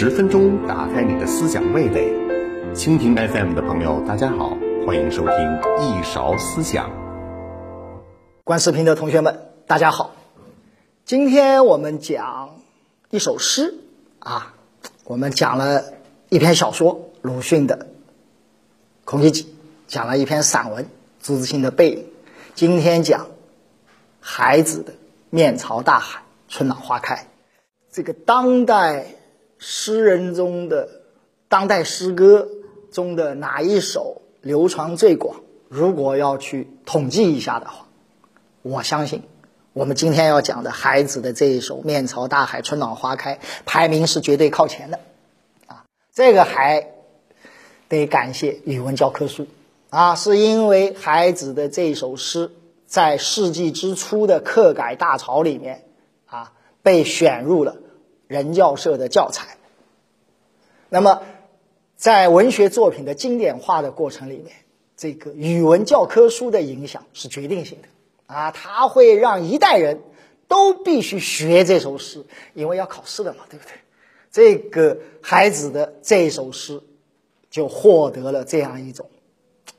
十分钟打开你的思想味蕾，蜻蜓 FM 的朋友，大家好，欢迎收听一勺思想。观视频的同学们，大家好，今天我们讲一首诗啊，我们讲了一篇小说鲁迅的《孔乙己》，讲了一篇散文朱自清的《背影》，今天讲孩子的《面朝大海，春暖花开》，这个当代。诗人中的当代诗歌中的哪一首流传最广？如果要去统计一下的话，我相信我们今天要讲的孩子的这一首《面朝大海，春暖花开》排名是绝对靠前的。啊，这个还得感谢语文教科书啊，是因为孩子的这首诗在世纪之初的课改大潮里面啊被选入了。人教社的教材。那么，在文学作品的经典化的过程里面，这个语文教科书的影响是决定性的啊！它会让一代人都必须学这首诗，因为要考试的嘛，对不对？这个孩子的这首诗就获得了这样一种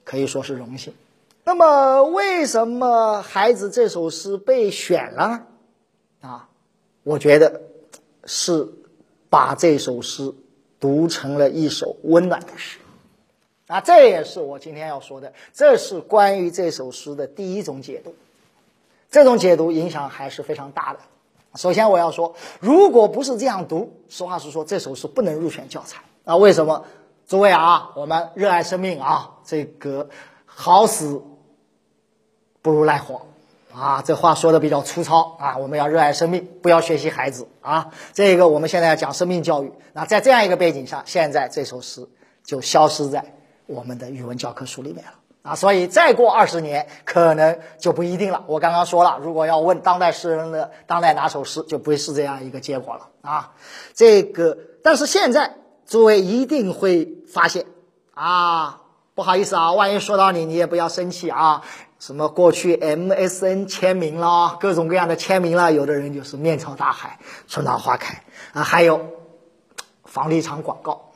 可以说是荣幸。那么，为什么孩子这首诗被选了呢？啊，我觉得。是把这首诗读成了一首温暖的诗，啊，这也是我今天要说的。这是关于这首诗的第一种解读，这种解读影响还是非常大的。首先我要说，如果不是这样读，实话实说，这首诗不能入选教材啊。为什么？诸位啊，我们热爱生命啊，这个好死不如赖活。啊，这话说的比较粗糙啊！我们要热爱生命，不要学习孩子啊！这个我们现在要讲生命教育。那在这样一个背景下，现在这首诗就消失在我们的语文教科书里面了啊！所以再过二十年，可能就不一定了。我刚刚说了，如果要问当代诗人的当代哪首诗，就不会是这样一个结果了啊！这个，但是现在诸位一定会发现啊，不好意思啊，万一说到你，你也不要生气啊。什么过去 MSN 签名啦，各种各样的签名啦，有的人就是面朝大海，春暖花开啊，还有房地产广告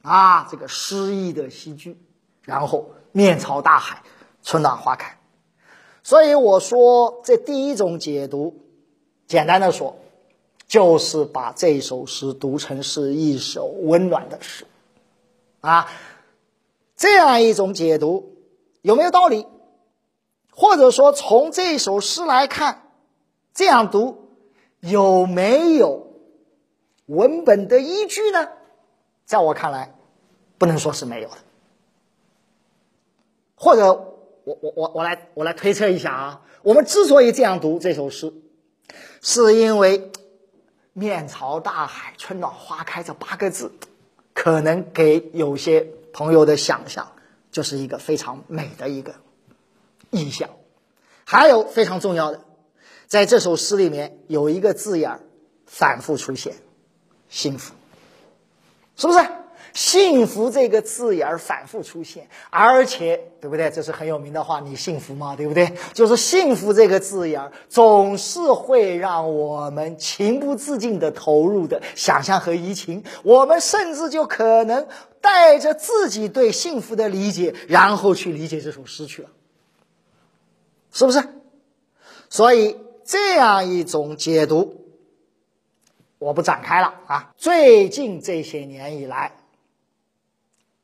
啊，这个诗意的戏剧，然后面朝大海，春暖花开。所以我说，这第一种解读，简单的说，就是把这首诗读成是一首温暖的诗啊，这样一种解读有没有道理？或者说，从这首诗来看，这样读有没有文本的依据呢？在我看来，不能说是没有的。或者，我我我我来我来推测一下啊，我们之所以这样读这首诗，是因为“面朝大海，春暖花开”这八个字，可能给有些朋友的想象就是一个非常美的一个。意象，还有非常重要的，在这首诗里面有一个字眼反复出现，幸福，是不是？幸福这个字眼儿反复出现，而且对不对？这是很有名的话，你幸福吗？对不对？就是幸福这个字眼儿总是会让我们情不自禁的投入的想象和移情，我们甚至就可能带着自己对幸福的理解，然后去理解这首诗去了。是不是？所以这样一种解读，我不展开了啊。最近这些年以来，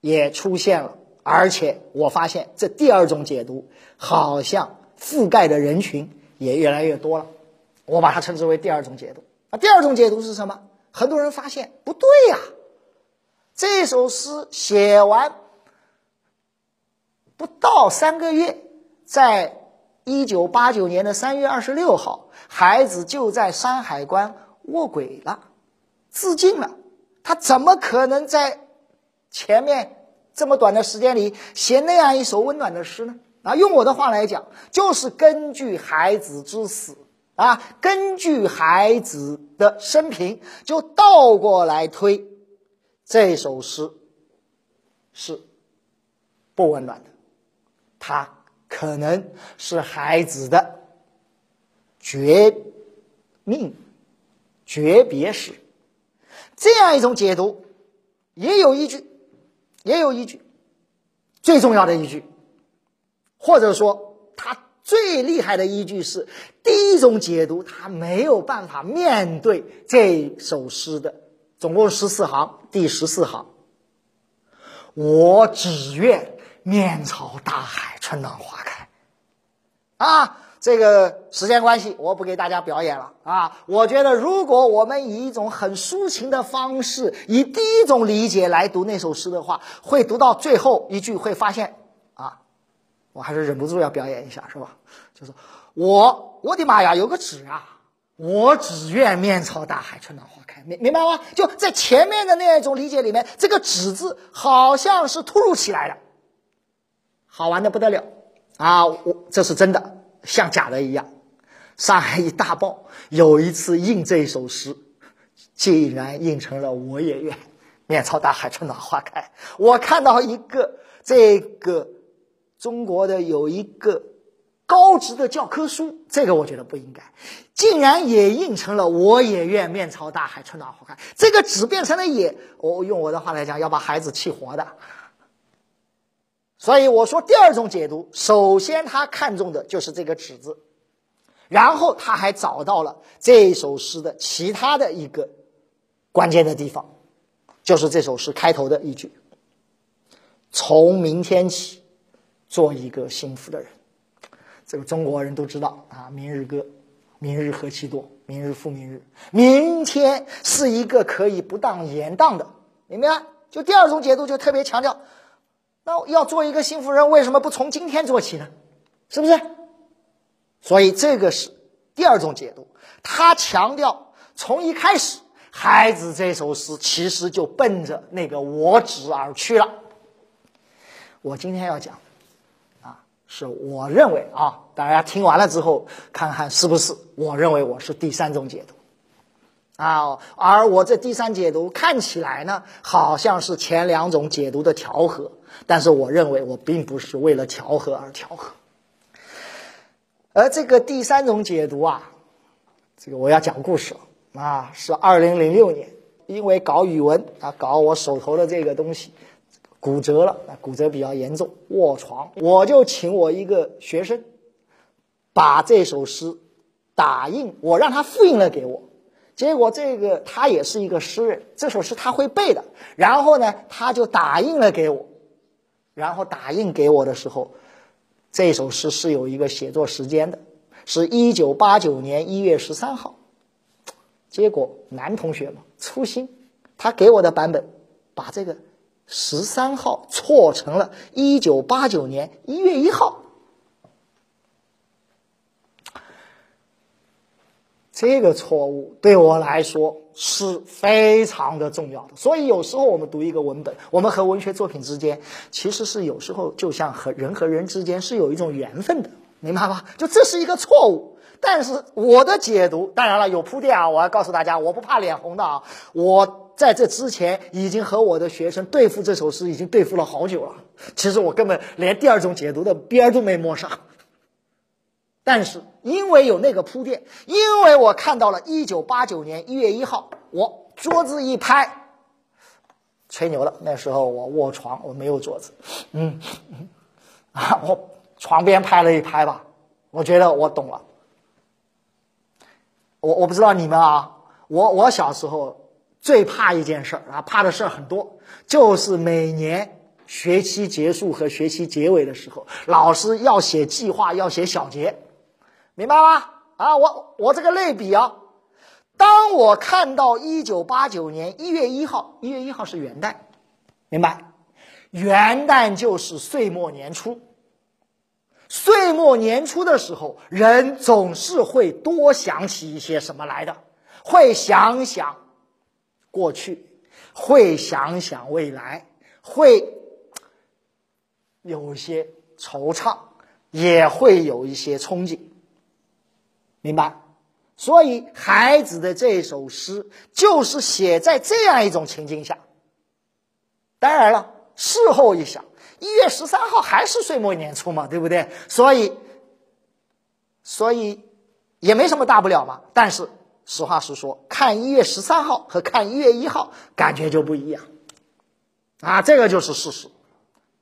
也出现了，而且我发现这第二种解读好像覆盖的人群也越来越多了。我把它称之为第二种解读。啊第二种解读是什么？很多人发现不对呀，这首诗写完不到三个月，在。一九八九年的三月二十六号，孩子就在山海关卧轨了，自尽了。他怎么可能在前面这么短的时间里写那样一首温暖的诗呢？啊，用我的话来讲，就是根据孩子之死啊，根据孩子的生平，就倒过来推，这首诗是不温暖的。他。可能是孩子的绝命、诀别史，这样一种解读也有依据，也有依据。最重要的依据，或者说他最厉害的依据是第一种解读，他没有办法面对这首诗的总共十四行，第十四行，我只愿面朝大海，春暖花开。啊，这个时间关系，我不给大家表演了啊。我觉得，如果我们以一种很抒情的方式，以第一种理解来读那首诗的话，会读到最后一句，会发现啊，我还是忍不住要表演一下，是吧？就是我，我的妈呀，有个纸啊，我只愿面朝大海，春暖花开，明明白吗？就在前面的那一种理解里面，这个“纸”字好像是突如其来的，好玩的不得了。啊，我这是真的，像假的一样。上海一大报有一次印这首诗，竟然印成了“我也愿面朝大海，春暖花开”。我看到一个这个中国的有一个高职的教科书，这个我觉得不应该，竟然也印成了“我也愿面朝大海，春暖花开”。这个“纸”变成了“也”，我用我的话来讲，要把孩子气活的。所以我说，第二种解读，首先他看中的就是这个“纸”字，然后他还找到了这首诗的其他的一个关键的地方，就是这首诗开头的一句：“从明天起，做一个幸福的人。”这个中国人都知道啊，《明日歌》：“明日何其多，明日复明日。”明天是一个可以不当言当的，明白？就第二种解读就特别强调。那要做一个幸福人，为什么不从今天做起呢？是不是？所以这个是第二种解读。他强调，从一开始，孩子这首诗其实就奔着那个我指而去了。我今天要讲，啊，是我认为啊，大家听完了之后，看看是不是？我认为我是第三种解读。啊，而我这第三解读看起来呢，好像是前两种解读的调和。但是我认为我并不是为了调和而调和，而这个第三种解读啊，这个我要讲故事了啊，是二零零六年，因为搞语文啊，搞我手头的这个东西骨折了，骨折比较严重，卧床，我就请我一个学生把这首诗打印，我让他复印了给我，结果这个他也是一个诗人，这首诗他会背的，然后呢，他就打印了给我。然后打印给我的时候，这首诗是有一个写作时间的，是一九八九年一月十三号。结果男同学嘛粗心，他给我的版本把这个十三号错成了一九八九年一月一号。这个错误对我来说是非常的重要的，所以有时候我们读一个文本，我们和文学作品之间其实是有时候就像和人和人之间是有一种缘分的，明白吧？就这是一个错误，但是我的解读当然了有铺垫啊，我要告诉大家，我不怕脸红的啊，我在这之前已经和我的学生对付这首诗，已经对付了好久了，其实我根本连第二种解读的边都没摸上。但是因为有那个铺垫，因为我看到了一九八九年一月一号，我桌子一拍，吹牛了。那时候我卧床，我没有桌子，嗯，啊，我床边拍了一拍吧，我觉得我懂了。我我不知道你们啊，我我小时候最怕一件事儿啊，怕的事儿很多，就是每年。学期结束和学期结尾的时候，老师要写计划，要写小结。明白吗？啊，我我这个类比啊，当我看到一九八九年一月一号，一月一号是元旦，明白？元旦就是岁末年初。岁末年初的时候，人总是会多想起一些什么来的，会想想过去，会想想未来，会有一些惆怅，也会有一些憧憬。明白，所以孩子的这首诗就是写在这样一种情境下。当然了，事后一想，一月十三号还是岁末年初嘛，对不对？所以，所以也没什么大不了嘛。但是实话实说，看一月十三号和看一月一号感觉就不一样，啊，这个就是事实。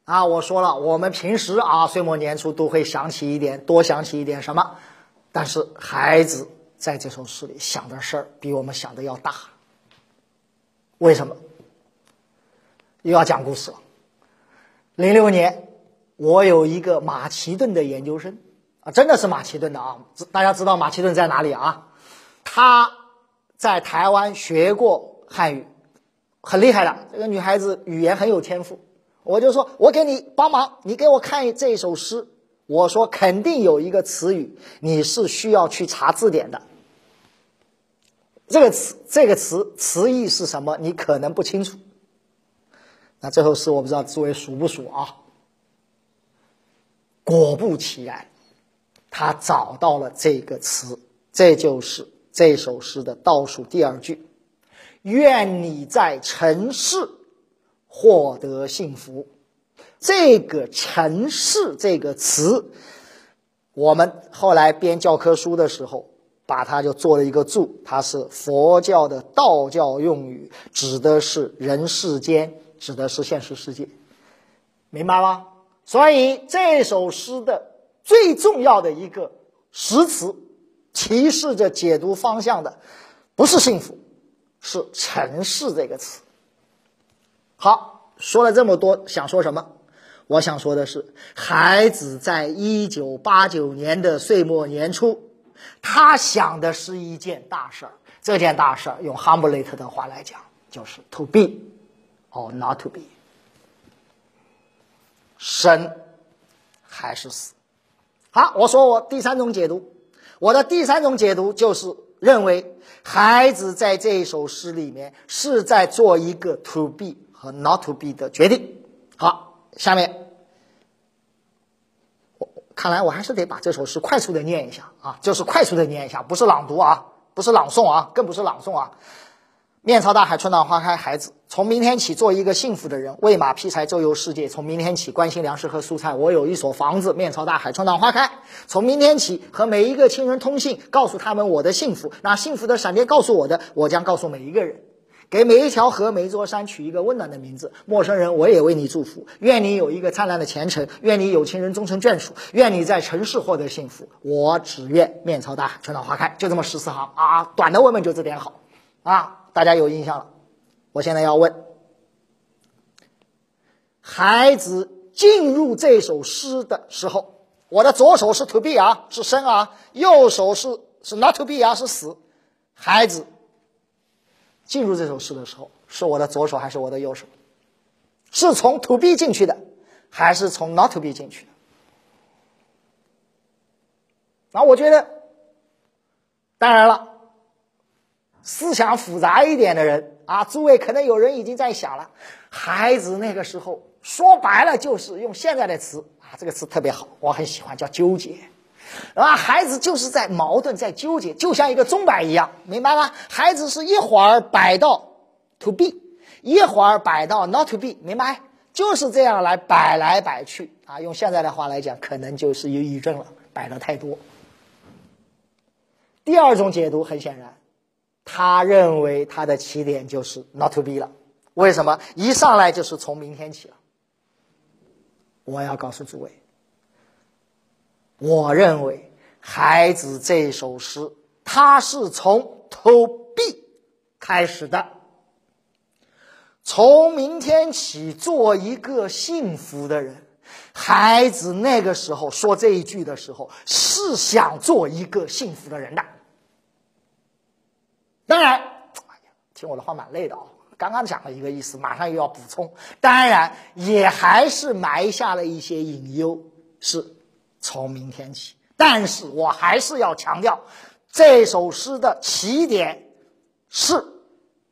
啊，我说了，我们平时啊岁末年初都会想起一点，多想起一点什么，但是孩子在这首诗里想的事儿比我们想的要大。为什么？又要讲故事了。零六年，我有一个马其顿的研究生啊，真的是马其顿的啊，大家知道马其顿在哪里啊？他在台湾学过汉语，很厉害的。这个女孩子语言很有天赋，我就说，我给你帮忙，你给我看这首诗。我说肯定有一个词语，你是需要去查字典的。这个词，这个词词义是什么？你可能不清楚。那这首诗我不知道诸位熟不熟啊？果不其然，他找到了这个词，这就是。这首诗的倒数第二句：“愿你在尘世获得幸福。”这个“尘世”这个词，我们后来编教科书的时候，把它就做了一个注，它是佛教的道教用语，指的是人世间，指的是现实世界，明白吗？所以这首诗的最重要的一个实词。提示着解读方向的，不是幸福，是尘世这个词。好，说了这么多，想说什么？我想说的是，孩子在一九八九年的岁末年初，他想的是一件大事儿。这件大事儿，用哈姆雷特的话来讲，就是 “to be or not to be”，生还是死？好，我说我第三种解读。我的第三种解读就是认为，孩子在这首诗里面是在做一个 to be 和 not to be 的决定。好，下面，我看来我还是得把这首诗快速的念一下啊，就是快速的念一下，不是朗读啊，不是朗诵啊，更不是朗诵啊。面朝大海，春暖花开。孩子，从明天起做一个幸福的人，喂马劈柴，周游世界。从明天起关心粮食和蔬菜。我有一所房子，面朝大海，春暖花开。从明天起和每一个亲人通信，告诉他们我的幸福。那幸福的闪电告诉我的，我将告诉每一个人。给每一条河、每一座山取一个温暖的名字。陌生人，我也为你祝福。愿你有一个灿烂的前程，愿你有情人终成眷属，愿你在城市获得幸福。我只愿面朝大海，春暖花开。就这么十四行啊，短的文本就这点好啊。大家有印象了，我现在要问：孩子进入这首诗的时候，我的左手是 to be 啊，是生啊；右手是是 not to be 啊，是死。孩子进入这首诗的时候，是我的左手还是我的右手？是从 to be 进去的，还是从 not to be 进去的？那我觉得，当然了。思想复杂一点的人啊，诸位可能有人已经在想了，孩子那个时候说白了就是用现在的词啊，这个词特别好，我很喜欢，叫纠结，啊，孩子就是在矛盾，在纠结，就像一个钟摆一样，明白吗？孩子是一会儿摆到 to be，一会儿摆到 not to be，明白？就是这样来摆来摆去啊，用现在的话来讲，可能就是忧郁症了，摆的太多。第二种解读很显然。他认为他的起点就是 not to be 了，为什么？一上来就是从明天起了。我要告诉诸位，我认为孩子这首诗，他是从 to be 开始的，从明天起做一个幸福的人。孩子那个时候说这一句的时候，是想做一个幸福的人的。当然，哎呀，听我的话蛮累的啊。刚刚讲了一个意思，马上又要补充。当然，也还是埋下了一些隐忧，是从明天起。但是我还是要强调，这首诗的起点是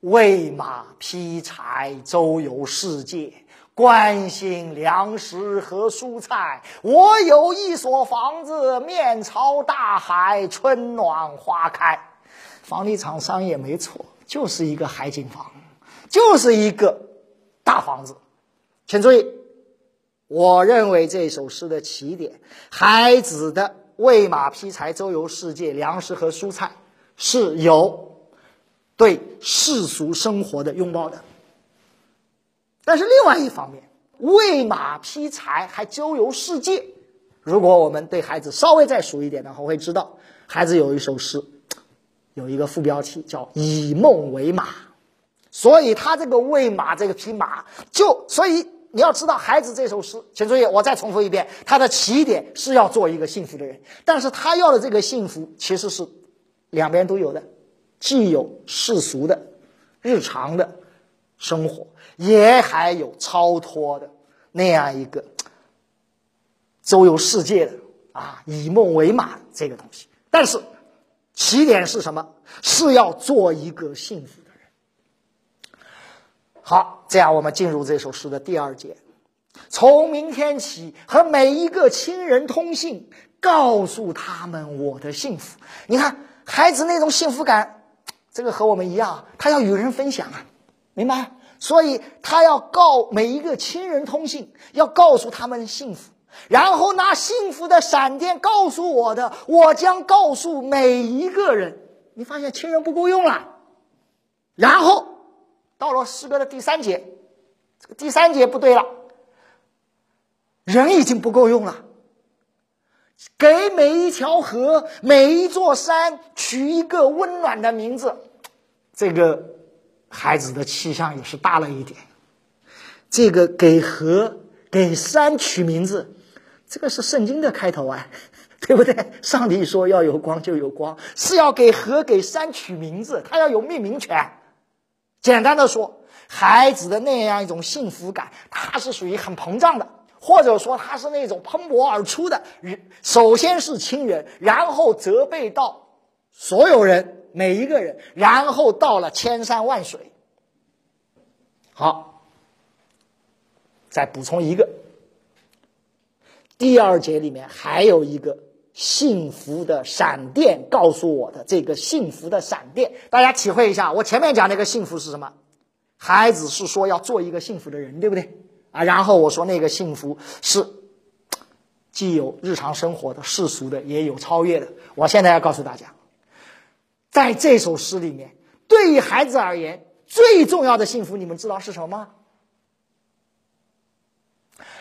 喂马劈柴，周游世界，关心粮食和蔬菜。我有一所房子，面朝大海，春暖花开。房地产商也没错，就是一个海景房，就是一个大房子。请注意，我认为这首诗的起点，孩子的喂马劈柴、周游世界、粮食和蔬菜，是有对世俗生活的拥抱的。但是另外一方面，喂马劈柴还周游世界。如果我们对孩子稍微再熟一点的话，会知道孩子有一首诗，有一个副标题叫“以梦为马”，所以他这个喂马，这个匹马，就所以你要知道，孩子这首诗，请注意，我再重复一遍，他的起点是要做一个幸福的人，但是他要的这个幸福其实是两边都有的，既有世俗的、日常的生活，也还有超脱的那样一个。周游世界的啊，以梦为马这个东西，但是起点是什么？是要做一个幸福。好，这样我们进入这首诗的第二节。从明天起，和每一个亲人通信，告诉他们我的幸福。你看，孩子那种幸福感，这个和我们一样，他要与人分享啊，明白？所以他要告每一个亲人通信，要告诉他们幸福。然后拿幸福的闪电告诉我的，我将告诉每一个人。你发现亲人不够用了。然后到了诗歌的第三节，这个第三节不对了，人已经不够用了。给每一条河、每一座山取一个温暖的名字。这个孩子的气象也是大了一点。这个给河、给山取名字。这个是圣经的开头啊，对不对？上帝说要有光就有光，是要给河给山取名字，他要有命名权。简单的说，孩子的那样一种幸福感，他是属于很膨胀的，或者说他是那种喷薄而出的。首先是亲人，然后责备到所有人每一个人，然后到了千山万水。好，再补充一个。第二节里面还有一个幸福的闪电告诉我的这个幸福的闪电，大家体会一下。我前面讲那个幸福是什么？孩子是说要做一个幸福的人，对不对？啊，然后我说那个幸福是既有日常生活的世俗的，也有超越的。我现在要告诉大家，在这首诗里面，对于孩子而言，最重要的幸福，你们知道是什么吗？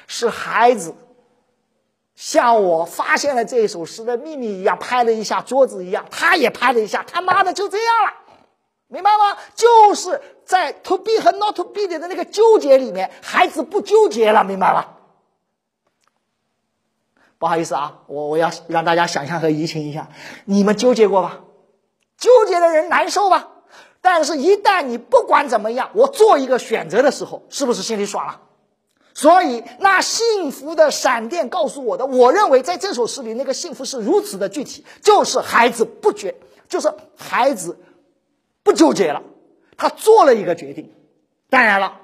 是孩子。像我发现了这一首诗的秘密一样，拍了一下桌子一样，他也拍了一下，他妈的就这样了，明白吗？就是在 to be 和 not to be 的那个纠结里面，孩子不纠结了，明白吗？不好意思啊，我我要让大家想象和移情一下，你们纠结过吧？纠结的人难受吧？但是，一旦你不管怎么样，我做一个选择的时候，是不是心里爽了？所以，那幸福的闪电告诉我的，我认为在这首诗里，那个幸福是如此的具体，就是孩子不决，就是孩子不纠结了，他做了一个决定，当然了，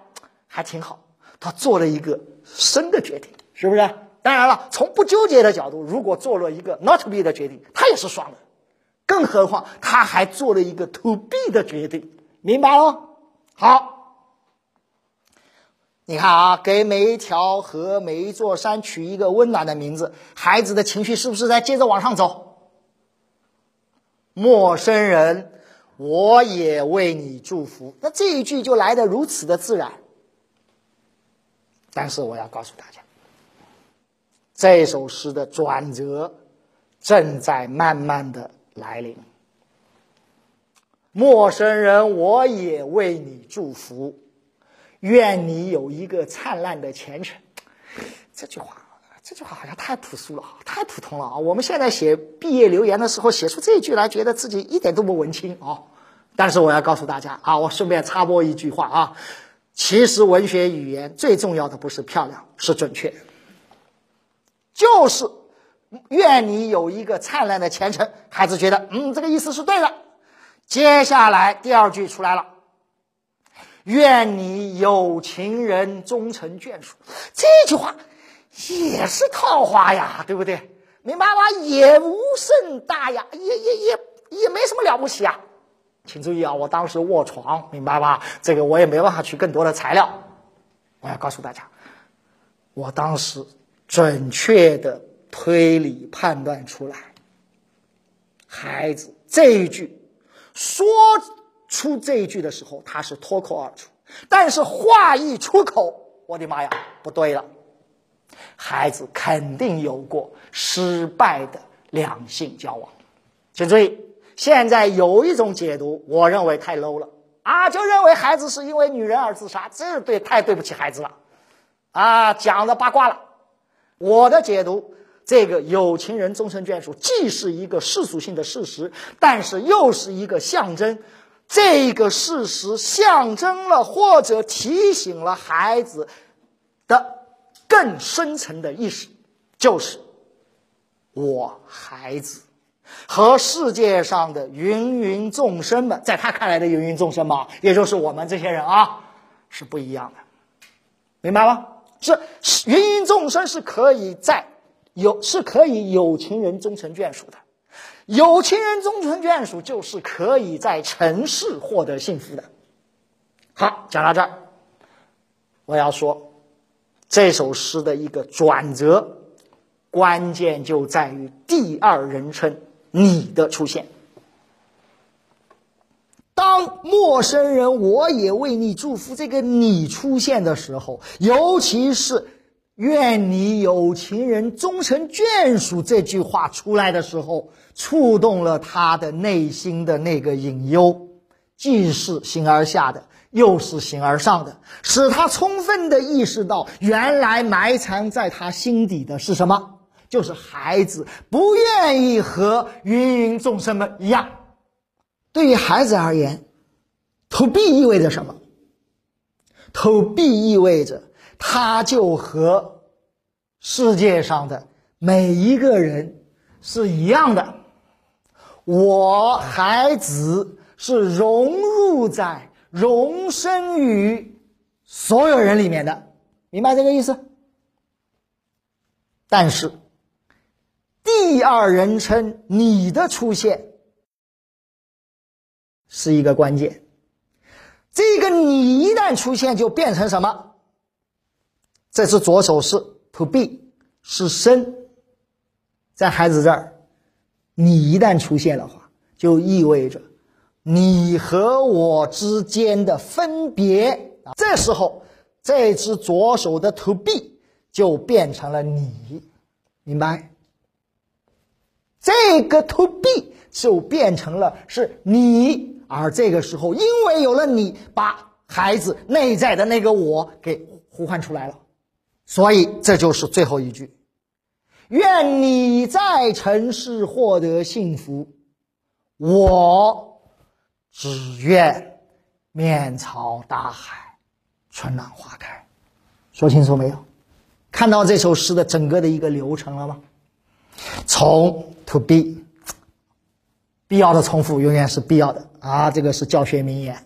还挺好，他做了一个生的决定，是不是？当然了，从不纠结的角度，如果做了一个 not be 的决定，他也是爽的，更何况他还做了一个 to be 的决定，明白了？好。你看啊，给每一条河、每一座山取一个温暖的名字，孩子的情绪是不是在接着往上走？陌生人，我也为你祝福。那这一句就来的如此的自然。但是我要告诉大家，这首诗的转折正在慢慢的来临。陌生人，我也为你祝福。愿你有一个灿烂的前程。这句话，这句话好像太朴素了，太普通了啊！我们现在写毕业留言的时候，写出这一句来，觉得自己一点都不文青啊。但是我要告诉大家啊，我顺便插播一句话啊，其实文学语言最重要的不是漂亮，是准确。就是愿你有一个灿烂的前程。孩子觉得，嗯，这个意思是对的。接下来第二句出来了。愿你有情人终成眷属，这句话也是套话呀，对不对？明白吗？也无甚大呀，也也也也没什么了不起啊。请注意啊，我当时卧床，明白吧？这个我也没办法取更多的材料。我要告诉大家，我当时准确的推理判断出来，孩子这一句说出这一句的时候，他是脱口而出，但是话一出口，我的妈呀，不对了，孩子肯定有过失败的两性交往。请注意，现在有一种解读，我认为太 low 了啊，就认为孩子是因为女人而自杀，这对太对不起孩子了啊，讲的八卦了。我的解读。这个有情人终成眷属，既是一个世俗性的事实，但是又是一个象征。这个事实象征了或者提醒了孩子的更深层的意识，就是我孩子和世界上的芸芸众生们，在他看来的芸芸众生嘛，也就是我们这些人啊，是不一样的，明白吗？是芸芸众生是可以在。有是可以有情人终成眷属的，有情人终成眷属就是可以在尘世获得幸福的。好，讲到这儿，我要说这首诗的一个转折，关键就在于第二人称“你”的出现。当陌生人我也为你祝福这个“你”出现的时候，尤其是。愿你有情人终成眷属这句话出来的时候，触动了他的内心的那个隐忧，既是形而下的，又是形而上的，使他充分的意识到，原来埋藏在他心底的是什么？就是孩子不愿意和芸芸众生们一样。对于孩子而言，投币意味着什么？投币意味着。他就和世界上的每一个人是一样的，我孩子是融入在、容身于所有人里面的，明白这个意思？但是第二人称你的出现是一个关键，这个你一旦出现，就变成什么？这是左手是 to be 是生，在孩子这儿，你一旦出现的话，就意味着你和我之间的分别啊。这时候，这只左手的 to be 就变成了你，明白？这个 to be 就变成了是你，而这个时候，因为有了你，把孩子内在的那个我给呼唤出来了。所以这就是最后一句：愿你在尘世获得幸福，我只愿面朝大海，春暖花开。说清楚没有？看到这首诗的整个的一个流程了吗？从 to be，必要的重复永远是必要的啊，这个是教学名言。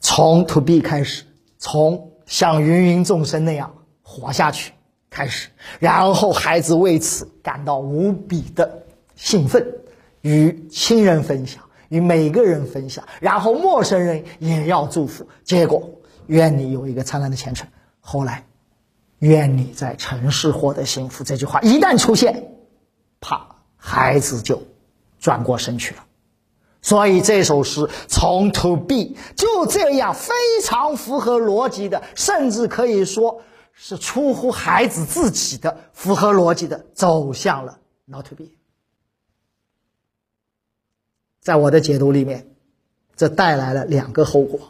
从 to be 开始，从。像芸芸众生那样活下去，开始，然后孩子为此感到无比的兴奋，与亲人分享，与每个人分享，然后陌生人也要祝福。结果，愿你有一个灿烂的前程。后来，愿你在尘世获得幸福。这句话一旦出现，啪，孩子就转过身去了。所以这首诗从 to be 就这样非常符合逻辑的，甚至可以说是出乎孩子自己的符合逻辑的走向了 not to be。在我的解读里面，这带来了两个后果。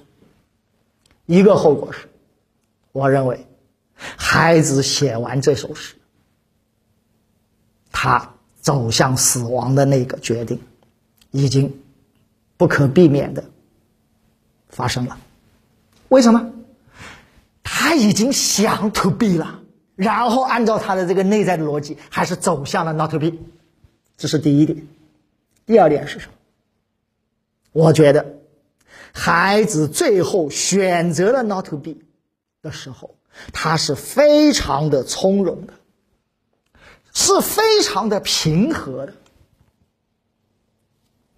一个后果是，我认为孩子写完这首诗，他走向死亡的那个决定已经。不可避免的发生了，为什么？他已经想 to be 了，然后按照他的这个内在的逻辑，还是走向了 not to be，这是第一点。第二点是什么？我觉得孩子最后选择了 not to be 的时候，他是非常的从容的，是非常的平和的。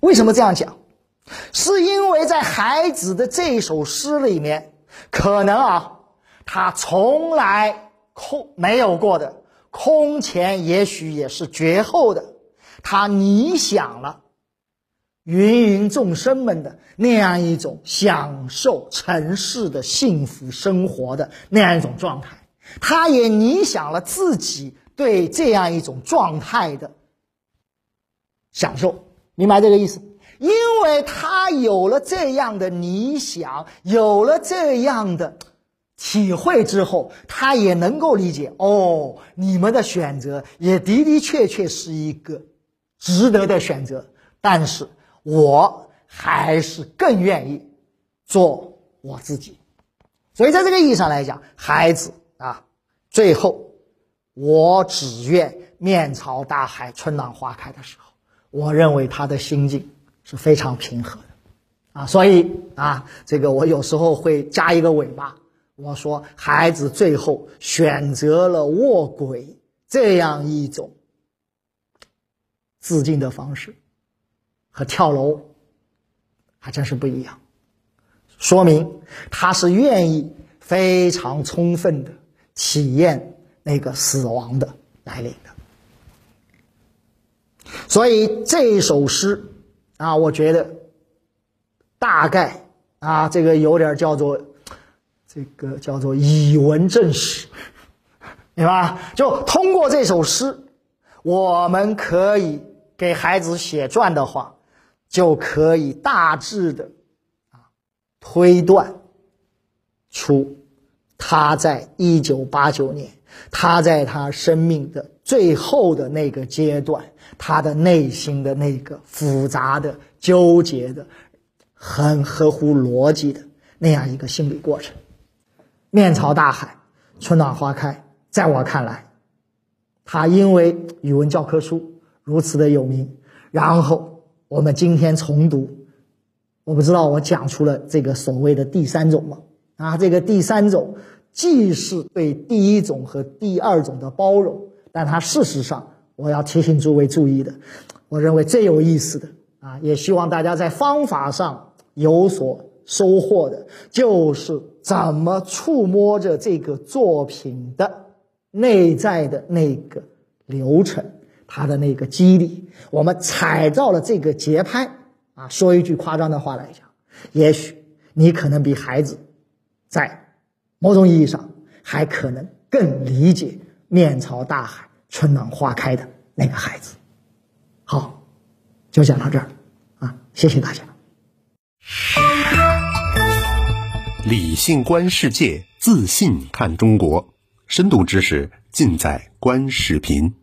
为什么这样讲？是因为在孩子的这首诗里面，可能啊，他从来空没有过的空前，也许也是绝后的，他你想了，芸芸众生们的那样一种享受尘世的幸福生活的那样一种状态，他也理想了自己对这样一种状态的享受，明白这个意思？因为他有了这样的理想，有了这样的体会之后，他也能够理解哦，你们的选择也的的确确是一个值得的选择，但是我还是更愿意做我自己。所以，在这个意义上来讲，孩子啊，最后我只愿面朝大海，春暖花开的时候，我认为他的心境。是非常平和的，啊，所以啊，这个我有时候会加一个尾巴，我说孩子最后选择了卧轨这样一种自尽的方式，和跳楼还真是不一样，说明他是愿意非常充分的体验那个死亡的来临的，所以这首诗。啊，我觉得大概啊，这个有点叫做这个叫做以文正史，明白吧？就通过这首诗，我们可以给孩子写传的话，就可以大致的啊推断出他在一九八九年，他在他生命的最后的那个阶段。他的内心的那个复杂的、纠结的、很合乎逻辑的那样一个心理过程，面朝大海，春暖花开。在我看来，他因为语文教科书如此的有名，然后我们今天重读，我不知道我讲出了这个所谓的第三种吗？啊，这个第三种既是对第一种和第二种的包容，但它事实上。我要提醒诸位注意的，我认为最有意思的啊，也希望大家在方法上有所收获的，就是怎么触摸着这个作品的内在的那个流程，它的那个机理，我们踩到了这个节拍啊。说一句夸张的话来讲，也许你可能比孩子在某种意义上还可能更理解面朝大海。春暖花开的那个孩子，好，就讲到这儿啊！谢谢大家。理性观世界，自信看中国，深度知识尽在观视频。